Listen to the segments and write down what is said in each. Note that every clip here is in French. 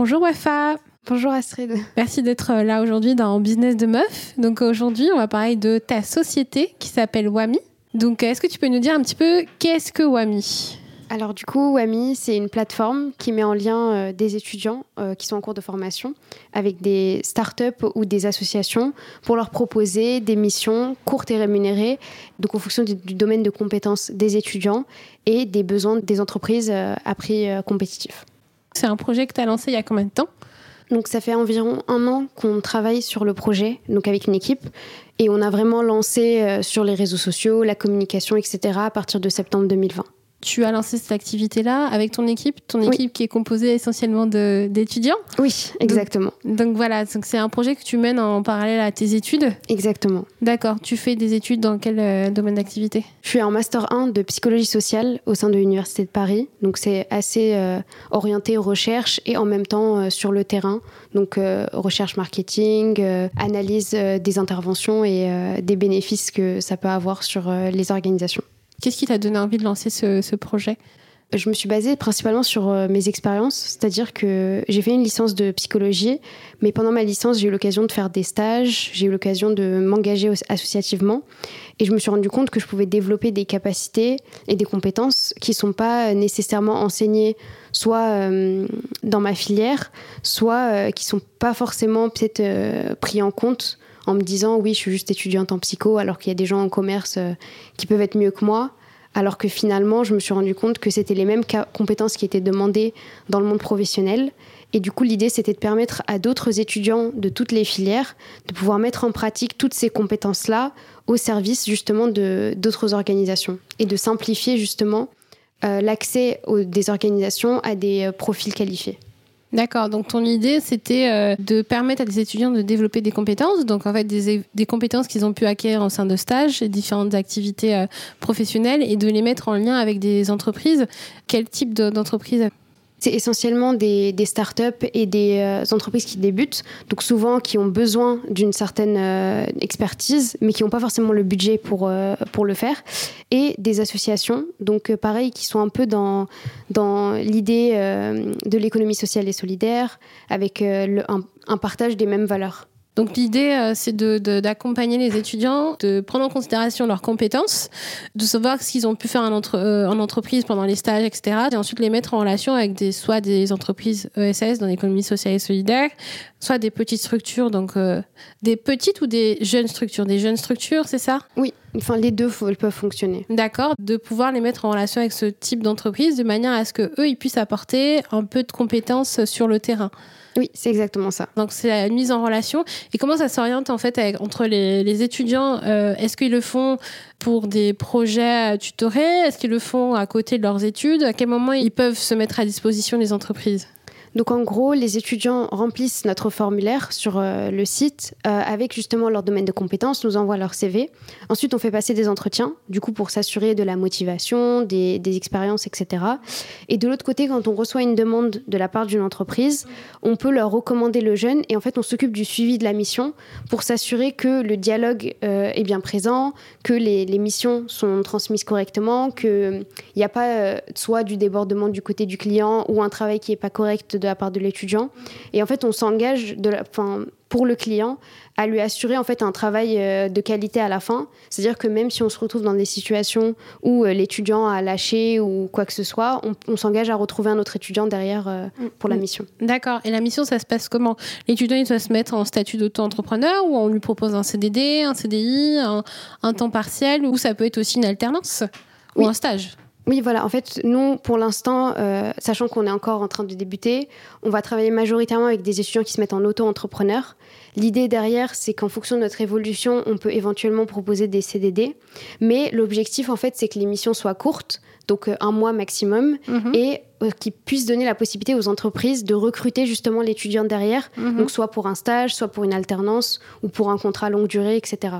Bonjour Wafa. Bonjour Astrid. Merci d'être là aujourd'hui dans Business de Meuf. Donc aujourd'hui, on va parler de ta société qui s'appelle Wami. Donc est-ce que tu peux nous dire un petit peu qu'est-ce que Wami? Alors du coup, WAMI, c'est une plateforme qui met en lien euh, des étudiants euh, qui sont en cours de formation avec des startups ou des associations pour leur proposer des missions courtes et rémunérées, donc en fonction du, domaine de compétences des étudiants et des besoins des entreprises euh, à prix compétitif. C'est un projet que tu as lancé il y a combien de temps? Donc ça fait environ un an qu'on travaille sur le projet, donc avec une équipe, et on a vraiment lancé sur les réseaux sociaux, la communication, etc. à partir de septembre 2020 tu as lancé cette activité-là avec ton équipe, ton équipe qui est composée essentiellement d'étudiants. Oui, exactement. Donc, voilà, c'est un projet que tu mènes en parallèle à tes études. Exactement. D'accord. Tu fais des études dans quel euh, domaine d'activité? Je suis en master 1 de psychologie sociale au sein de l'université de Paris. Donc c'est assez euh, orienté recherche et en même temps euh, sur le terrain. Donc recherche marketing, analyse des interventions et des bénéfices que ça peut avoir sur les organisations. Qu'est-ce qui t'a donné envie de lancer ce, projet? Je me suis basée principalement sur euh, mes expériences, c'est-à-dire que j'ai fait une licence de psychologie, mais pendant ma licence, j'ai eu l'occasion de faire des stages, j'ai eu l'occasion de m'engager associativement, et je me suis rendu compte que je pouvais développer des capacités et des compétences qui ne sont pas nécessairement enseignées soit euh, dans ma filière, soit euh, qui ne sont pas forcément peut-être pris en compte en me disant oui, je suis juste étudiante en psycho, alors qu'il y a des gens en commerce euh, qui peuvent être mieux que moi. Alors que finalement, je me suis rendu compte que c'était les mêmes compétences qui étaient demandées dans le monde professionnel. Et du coup, l'idée, c'était de permettre à d'autres étudiants de toutes les filières de pouvoir mettre en pratique toutes ces compétences-là au service justement d'autres organisations et de simplifier justement euh, l'accès des organisations à des euh, profils qualifiés. D'accord, donc ton idée c'était euh, de permettre à des étudiants de développer des compétences, donc en fait des, des compétences qu'ils ont pu acquérir en sein de stage et différentes activités euh, professionnelles et de les mettre en lien avec des entreprises. Quel type d'entreprise c'est essentiellement des, des startups et des euh, entreprises qui débutent, donc souvent qui ont besoin d'une certaine euh, expertise, mais qui n'ont pas forcément le budget pour, euh, pour le faire, et des associations, donc pareil, qui sont un peu dans, dans l'idée de l'économie sociale et solidaire, avec le, un partage des mêmes valeurs. Donc l'idée, euh, c'est d'accompagner les étudiants, de prendre en considération leurs compétences, de savoir ce qu'ils ont pu faire en, euh, en, entreprise pendant les stages, etc. Et ensuite les mettre en relation avec des, soit des entreprises ESS dans l'économie sociale et solidaire, soit des petites structures, donc euh, des petites ou des jeunes structures. Des jeunes structures, c'est ça? Oui, enfin les deux peuvent fonctionner. D'accord, de pouvoir les mettre en relation avec ce type d'entreprise de manière à ce que eux ils puissent apporter un peu de compétences sur le terrain. Oui, c'est exactement ça. Donc c'est la mise en relation. Et comment ça s'oriente en fait entre les, étudiants euh, Est-ce qu'ils le font pour des projets tutorés Est-ce qu'ils le font à côté de leurs études? À quel moment ils peuvent se mettre à disposition des entreprises? Donc en gros, les étudiants remplissent notre formulaire sur euh, le site euh, avec justement leur domaine de compétences, nous envoient leur CV. Ensuite, on fait passer des entretiens, du coup pour s'assurer de la motivation, des, expériences, etc. Et de l'autre côté, quand on reçoit une demande de la part d'une entreprise, on peut leur recommander le jeune et en fait on s'occupe du suivi de la mission pour s'assurer que le dialogue euh, est bien présent, que les, missions sont transmises correctement, qu'il n'y a pas soit du débordement du côté du client ou un travail qui n'est pas correct la part de l'étudiant. Et en fait, on s'engage de la, pour le client à lui assurer en fait un travail euh, de qualité à la fin. C'est-à-dire que même si on se retrouve dans des situations où euh, l'étudiant a lâché ou quoi que ce soit, on, s'engage à retrouver un autre étudiant derrière euh, pour la mm. mission. D'accord. Et la mission, ça se passe comment? L'étudiant, il doit se mettre en statut d'auto-entrepreneur ou on lui propose un CDD, un CDI, un, temps partiel ou ça peut être aussi une alternance? Ou un stage? Oui, voilà. En fait, nous, pour l'instant, euh, sachant qu'on est encore en train de débuter, on va travailler majoritairement avec des étudiants qui se mettent en auto-entrepreneur. L'idée derrière, c'est qu'en fonction de notre évolution, on peut éventuellement proposer des CDD. Mais l'objectif, en fait, c'est que les missions soient courtes, donc euh, un mois maximum, mhm. et euh, qui puissent donner la possibilité aux entreprises de recruter justement l'étudiant derrière, mhm. donc soit pour un stage, soit pour une alternance, ou pour un contrat longue durée, etc.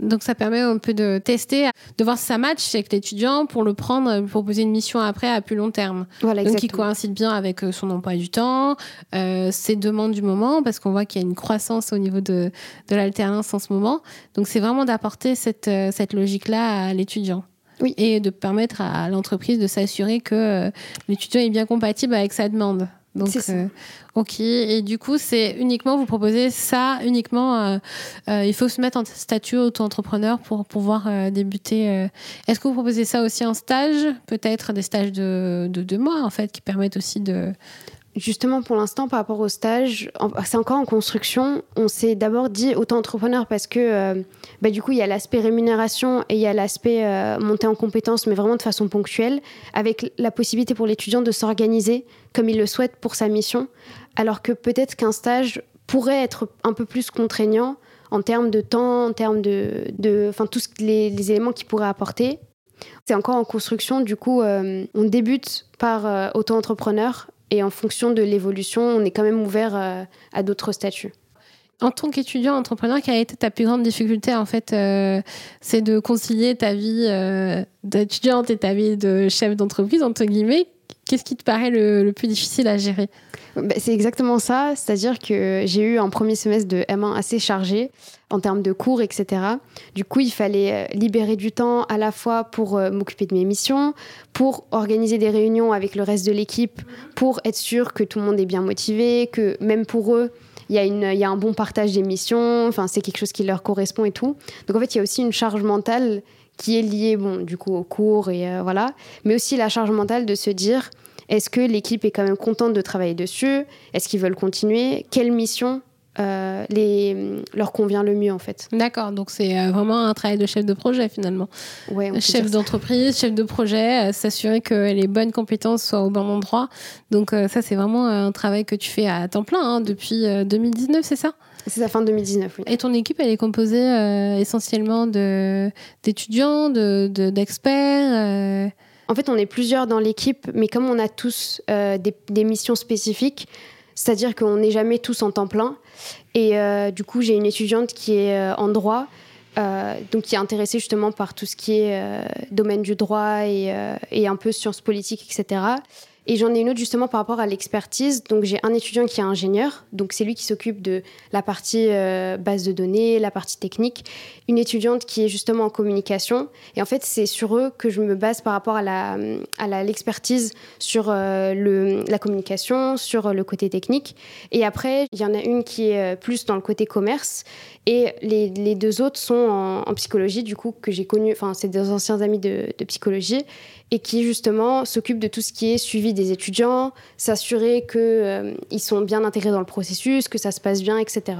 Donc ça permet un peu de tester, de voir si ça match avec l'étudiant pour le prendre, proposer une mission après à plus long terme. Voilà, Donc qui coïncide bien avec euh, son emploi du temps, euh, ses demandes du moment, parce qu'on voit qu'il y a une croissance au niveau de, de l'alternance en ce moment. Donc c'est vraiment d'apporter cette, euh, cette logique-là à l'étudiant. Oui. Et de permettre à l'entreprise de s'assurer que l'étudiant est bien compatible avec sa demande. Donc, euh, ok. Et du coup, c'est uniquement, vous proposez ça uniquement, euh, euh, il faut se mettre en statut auto-entrepreneur pour pouvoir débuter. Est-ce que vous proposez ça aussi en stage? Peut-être des stages de, de deux mois, en fait, qui permettent aussi de, Justement, pour l'instant, par rapport au stage, c'est encore en construction. On s'est d'abord dit auto-entrepreneur parce que euh, bah, du coup, il y a l'aspect rémunération et il y a l'aspect euh, montée en compétences, mais vraiment de façon ponctuelle, avec la possibilité pour l'étudiant de s'organiser comme il le souhaite pour sa mission. Alors que peut-être qu'un stage pourrait être un peu plus contraignant en termes de temps, en termes de. Enfin, tous les, éléments qu'il pourrait apporter. C'est encore en construction, du coup, euh, on débute par auto-entrepreneur et en fonction de l'évolution, on est quand même ouvert euh, à, d'autres statuts. En tant qu'étudiant entrepreneur, quelle a été ta plus grande difficulté en fait euh, C'est de concilier ta vie euh, d'étudiante et ta vie de chef d'entreprise entre guillemets. Qu'est-ce qui te paraît le, plus difficile à gérer bah, C'est exactement ça, c'est-à-dire que j'ai eu un premier semestre de M1 assez chargé en termes de cours, etc. Du coup, il fallait euh, libérer du temps à la fois pour euh, m'occuper de mes missions, pour organiser des réunions avec le reste de l'équipe, pour être sûr que tout le monde est bien motivé, que même pour eux, il y, a y a un bon partage des missions, c'est quelque chose qui leur correspond et tout. Donc en fait, il y a aussi une charge mentale qui est liée, bon, du coup, au cours et euh, voilà, mais aussi la charge mentale de se dire est-ce que l'équipe est quand même contente de travailler dessus? Est-ce qu'ils veulent continuer? Quelle mission euh, les, leur convient le mieux en fait? D'accord, donc c'est euh, vraiment un travail de chef de projet finalement. Ouais, chef d'entreprise, chef de projet, s'assurer que les bonnes compétences soient au bon endroit. Donc ça c'est vraiment un travail que tu fais à temps plein hein, depuis 2019, c'est ça? C'est sa fin 2019, oui. Et ton équipe, elle est composée euh, essentiellement d'étudiants, d'experts de, euh En fait, on est plusieurs dans l'équipe, mais comme on a tous euh, des, missions spécifiques, c'est-à-dire qu'on n'est jamais tous en temps plein. Et du coup, j'ai une étudiante qui est en droit, donc qui est intéressée justement par tout ce qui est domaine du droit et, et, un peu sciences politiques, etc. Et j'en ai une autre justement par rapport à l'expertise. Donc j'ai un étudiant qui est ingénieur, donc c'est lui qui s'occupe de la partie euh, base de données, la partie technique. Une étudiante qui est justement en communication. Et en fait c'est sur eux que je me base par rapport à l'expertise sur euh, la communication, sur le côté technique. Et après il y en a une qui est euh, plus dans le côté commerce. Et les, deux autres sont en, psychologie du coup que j'ai connu. Enfin c'est des anciens amis de psychologie et qui justement s'occupe de tout ce qui est suivi des étudiants, s'assurer qu'ils euh, sont bien intégrés dans le processus, que ça se passe bien, etc.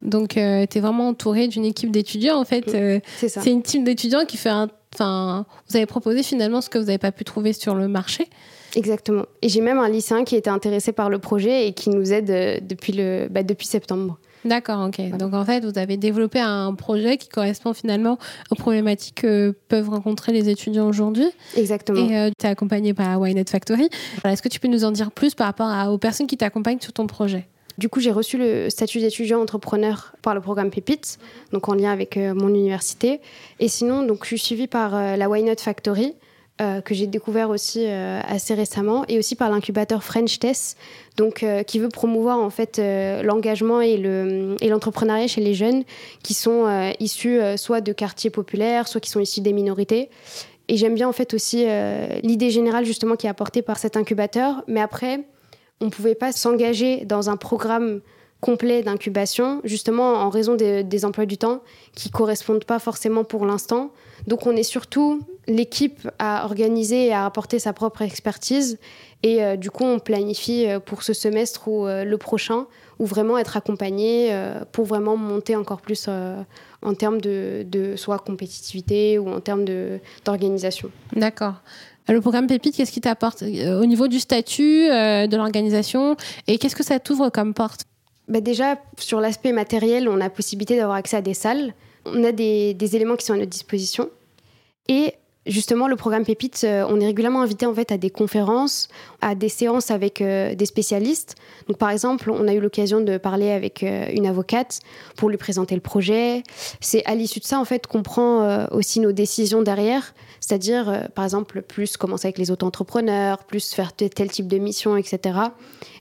Donc, euh, tu es vraiment entouré d'une équipe d'étudiants, en fait. Euh, c'est une team d'étudiants qui fait un... Enfin, vous avez proposé finalement ce que vous n'avez pas pu trouver sur le marché. Exactement. Et j'ai même un lycéen qui était intéressé par le projet et qui nous aide depuis, le, bah, depuis septembre. D'accord, ok. Donc en fait, vous avez développé un projet qui correspond finalement aux problématiques que peuvent rencontrer les étudiants aujourd'hui. Exactement. Et euh, tu es accompagné par Why Factory. Est-ce que tu peux nous en dire plus par rapport aux personnes qui t'accompagnent sur ton projet? Du coup, j'ai reçu le statut d'étudiant entrepreneur par le programme Pépites, donc en lien avec euh, mon université. Et sinon, donc, je suis suivie par euh, la Why Factory, euh, que j'ai découvert aussi euh, assez récemment, et aussi par l'incubateur French Test, donc euh, qui veut promouvoir en fait l'engagement et le et l'entrepreneuriat chez les jeunes qui sont issus soit de quartiers populaires, soit qui sont issus des minorités. Et j'aime bien en fait aussi l'idée générale justement qui est apportée par cet incubateur, mais après on ne pouvait pas s'engager dans un programme complet d'incubation, justement en raison des emplois du temps qui correspondent pas forcément pour l'instant. Donc on est surtout l'équipe à organiser et à apporter sa propre expertise. Et euh, du coup, on planifie euh, pour ce semestre ou euh, le prochain, ou vraiment être accompagné pour vraiment monter encore plus en termes de, de, soit compétitivité ou en termes d'organisation. D'accord. Le programme Pépite, qu'est-ce qui t'apporte au niveau du statut, de l'organisation, et qu'est-ce que ça t'ouvre comme porte? Bah Déjà, sur l'aspect matériel, on a possibilité d'avoir accès à des salles. On a des, éléments qui sont à notre disposition. Justement, le programme Pépite, euh, on est régulièrement invité en fait à des conférences, à des séances avec euh, des spécialistes. Donc, par exemple, on a eu l'occasion de parler avec euh, une avocate pour lui présenter le projet. C'est à l'issue de ça en fait qu'on prend aussi nos décisions derrière, c'est-à-dire, par exemple, plus commencer avec les auto-entrepreneurs, plus faire tel type de mission, etc.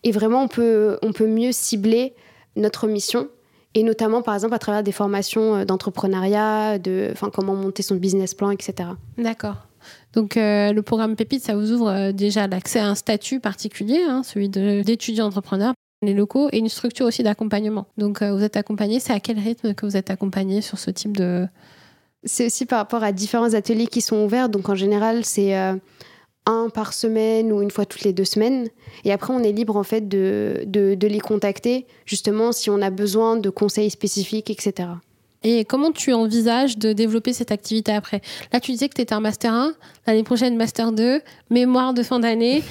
Et vraiment, on peut, on peut mieux cibler notre mission et notamment par exemple à travers des formations euh, d'entrepreneuriat, de enfin comment monter son business plan, etc. D'accord. Donc le programme Pépite, ça vous ouvre déjà l'accès à un statut particulier, hein, celui d'étudiant entrepreneur les locaux et une structure aussi d'accompagnement. Donc vous êtes accompagné, c'est à quel rythme que vous êtes accompagné sur ce type de... C'est aussi par rapport à différents ateliers qui sont ouverts. Donc en général, c'est un par semaine ou une fois toutes les deux semaines. Et après, on est libre en fait de, de, de les contacter, justement, si on a besoin de conseils spécifiques, etc. Et comment tu envisages de développer cette activité après? Là, tu disais que tu étais un Master 1, l'année prochaine Master 2, mémoire de fin d'année,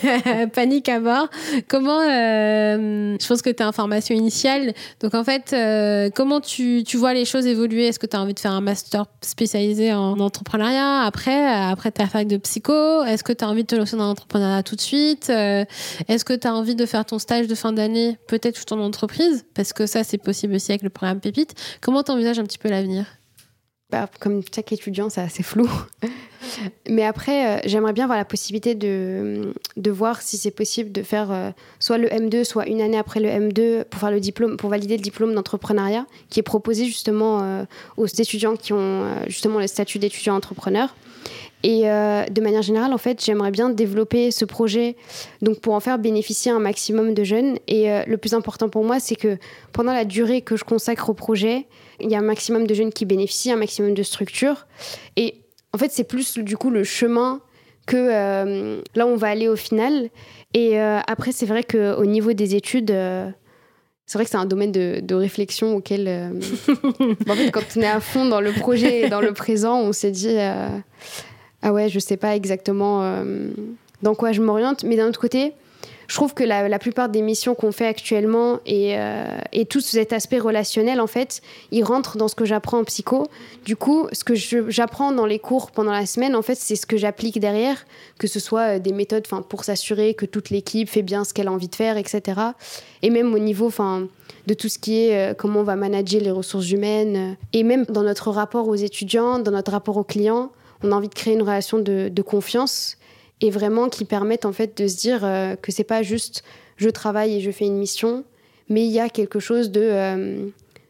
panique à bord. Comment, euh, je pense que tu es en formation initiale, donc en fait, euh, comment tu, tu, vois les choses évoluer? Est-ce que tu as envie de faire un Master spécialisé en entrepreneuriat après, après ta fac de psycho? Est-ce que tu as envie de te lancer dans l'entrepreneuriat tout de suite? Euh, Est-ce que tu as envie de faire ton stage de fin d'année, peut-être tout en entreprise? Parce que ça, c'est possible aussi avec le programme Pépite. Comment envisage un petit peu l'avenir? Bah, Comme chaque étudiant, c'est assez flou. Mais après, euh, j'aimerais bien avoir la possibilité de, de voir si c'est possible de faire euh, soit le M2, soit une année après le M2 pour faire le diplôme, pour valider le diplôme d'entrepreneuriat qui est proposé justement euh, aux étudiants qui ont justement le statut d'étudiant entrepreneur. Et de manière générale, en fait, j'aimerais bien développer ce projet donc pour en faire bénéficier un maximum de jeunes. Et le plus important pour moi, c'est que pendant la durée que je consacre au projet, il y a un maximum de jeunes qui bénéficient, un maximum de structures. Et en fait, c'est plus du coup le chemin que euh, là on va aller au final. Et euh, après, c'est vrai qu'au niveau des études, euh, c'est vrai que c'est un domaine de, réflexion auquel, en fait, quand on est à fond dans le projet et dans le présent, on s'est dit ah ouais, je sais pas exactement dans quoi je m'oriente. Mais d'un autre côté, je trouve que la, plupart des missions qu'on fait actuellement et, euh, et, tout cet aspect relationnel, en fait, il rentre dans ce que j'apprends en psycho. Du coup, ce que j'apprends dans les cours pendant la semaine, en fait, c'est ce que j'applique derrière, que ce soit euh, des méthodes pour s'assurer que toute l'équipe fait bien ce qu'elle a envie de faire, etc. Et même au niveau de tout ce qui est euh, comment on va manager les ressources humaines, et même dans notre rapport aux étudiants, dans notre rapport aux clients, on a envie de créer une relation de, confiance et vraiment qui permettent en fait de se dire euh, que c'est pas juste je travaille et je fais une mission, mais il y a quelque chose de, euh,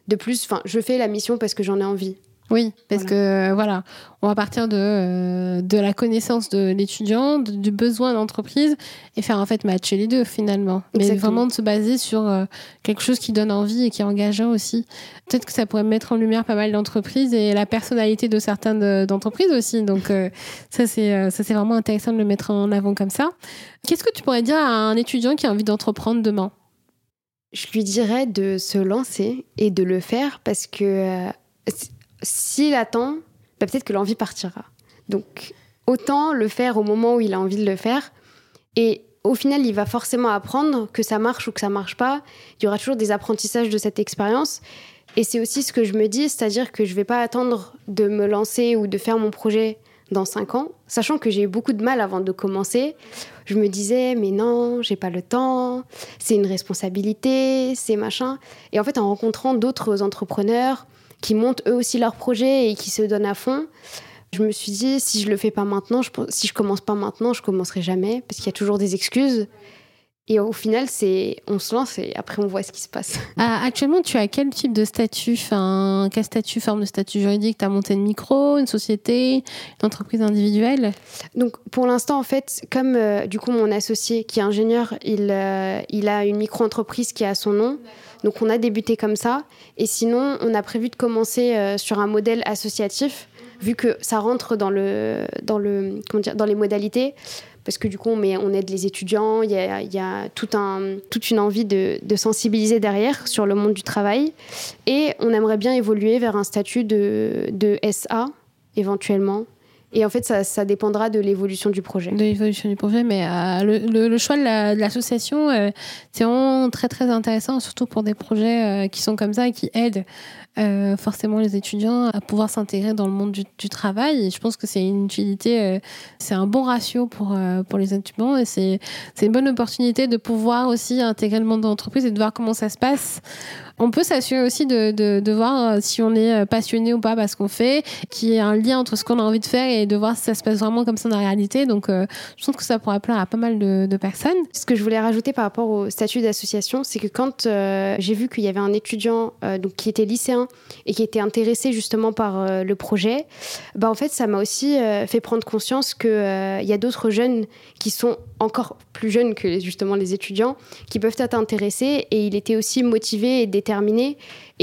de plus. Enfin, je fais la mission parce que j'en ai envie. Oui, parce que euh, voilà, on va partir de, euh, de la connaissance de l'étudiant, du besoin d'entreprise et faire en fait matcher les deux finalement. Mais vraiment de se baser sur euh, quelque chose qui donne envie et qui est engageant aussi. Peut-être que ça pourrait mettre en lumière pas mal d'entreprises et la personnalité de certaines d'entreprises aussi. Donc ça c'est ça c'est vraiment intéressant de le mettre en avant comme ça. Qu'est-ce que tu pourrais dire à un étudiant qui a envie d'entreprendre demain? Je lui dirais de se lancer et de le faire parce que s'il attend, bah, peut-être que l'envie partira. Donc, autant le faire au moment où il a envie de le faire. Et au final, il va forcément apprendre que ça marche ou que ça marche pas. Il y aura toujours des apprentissages de cette expérience. Et c'est aussi ce que je me dis, c'est-à-dire que je vais pas attendre de me lancer ou de faire mon projet dans cinq ans, sachant que j'ai eu beaucoup de mal avant de commencer. Je me disais, mais non, j'ai pas le temps, c'est une responsabilité, c'est machin. Et en fait, en rencontrant d'autres entrepreneurs, qui montent eux aussi leur projet et qui se donnent à fond. Je me suis dit, si je le fais pas maintenant, je, si je commence pas maintenant, je commencerai jamais, parce qu'il y a toujours des excuses. Et au final, c'est on se lance et après on voit ce qui se passe. Ah, actuellement, tu as quel type de statut enfin, Quel statut, forme de statut juridique? Tu as monté une micro, une société, une entreprise individuelle? Donc pour l'instant, en fait, comme euh, du coup mon associé qui est ingénieur, il, euh, il a une micro-entreprise qui a son nom. Donc on a débuté comme ça. Et sinon, on a prévu de commencer euh, sur un modèle associatif, vu que ça rentre dans, le, dans, le, dans les modalités. Parce que du coup, on, on aide les étudiants, il y a, un, toute une envie de, de, sensibiliser derrière sur le monde du travail. Et on aimerait bien évoluer vers un statut de, de SA, éventuellement, et en fait, ça, dépendra de l'évolution du projet. De l'évolution du projet, mais euh, le, choix de l'association, euh, c'est vraiment très très intéressant, surtout pour des projets euh, qui sont comme ça et qui aident forcément les étudiants à pouvoir s'intégrer dans le monde du, travail. Je pense que c'est une utilité, c'est un bon ratio pour, pour les étudiants et c'est une bonne opportunité de pouvoir aussi intégrer le monde de l'entreprise et de voir comment ça se passe on peut s'assurer aussi de, voir si on est passionné ou pas parce qu'on fait, qu'il y ait un lien entre ce qu'on a envie de faire et de voir si ça se passe vraiment comme ça dans la réalité. Donc, je pense que ça pourrait plaire à pas mal de, de, personnes. Ce que je voulais rajouter par rapport au statut d'association, c'est que quand j'ai vu qu'il y avait un étudiant donc, qui était lycéen et qui était intéressé justement par le projet, bah, en fait, ça m'a aussi fait prendre conscience qu'il y a d'autres jeunes qui sont encore plus jeunes que justement les étudiants, qui peuvent être intéressés. Et il était aussi motivé et déterminé.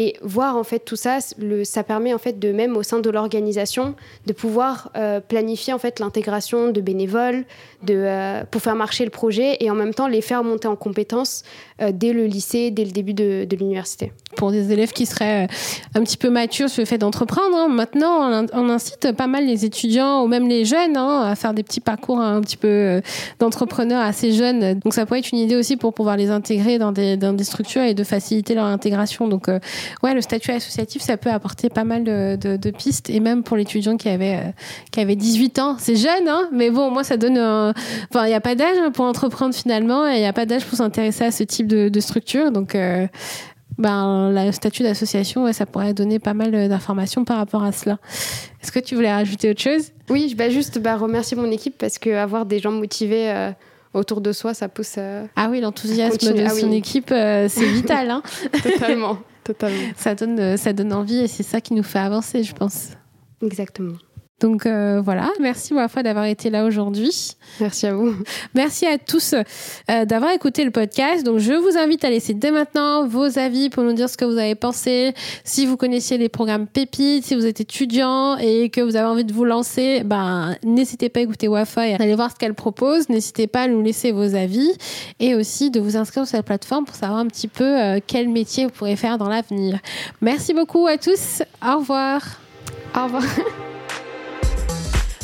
Et voir en fait tout ça, le, ça permet en fait de même au sein de l'organisation de pouvoir euh, planifier en fait l'intégration de bénévoles, de, euh, pour faire marcher le projet et en même temps les faire monter en compétences euh, dès le lycée, dès le début de, l'université. Pour des élèves qui seraient un petit peu matures sur le fait d'entreprendre, hein, maintenant on, incite pas mal les étudiants ou même les jeunes hein, à faire des petits parcours un petit peu d'entrepreneurs assez jeunes. Donc ça pourrait être une idée aussi pour pouvoir les intégrer dans des structures et de faciliter leur intégration. Donc ouais, le statut associatif, ça peut apporter pas mal de, pistes, et même pour l'étudiant qui avait, euh, qui avait 18 ans. C'est jeune, hein, mais bon, moi, ça donne. Enfin, il n'y a pas d'âge pour entreprendre finalement, et il n'y a pas d'âge pour s'intéresser à ce type de, structure. Donc, euh, ben, le statut d'association, ça pourrait donner pas mal d'informations par rapport à cela. Est-ce que tu voulais rajouter autre chose? Oui, vais juste bah, remercier mon équipe parce qu'avoir des gens motivés. Euh, autour de soi, ça pousse. ah oui, l'enthousiasme de ah son équipe, c'est vital. Hein Totalement. Totalement. Ça donne, euh, ça donne envie et c'est ça qui nous fait avancer, je pense. Exactement. Donc euh, voilà, merci ma foi d'avoir été là aujourd'hui. Merci à vous. Merci à tous euh, d'avoir écouté le podcast. Donc je vous invite à laisser dès maintenant vos avis pour nous dire ce que vous avez pensé. Si vous connaissiez les programmes Pépites, si vous êtes étudiant et que vous avez envie de vous lancer, ben n'hésitez pas à écouter Wafa et aller voir ce qu'elle propose. N'hésitez pas à nous laisser vos avis et aussi de vous inscrire sur la plateforme pour savoir un petit peu euh, quel métier vous pourrez faire dans l'avenir. Merci beaucoup à tous. Au revoir. Au revoir.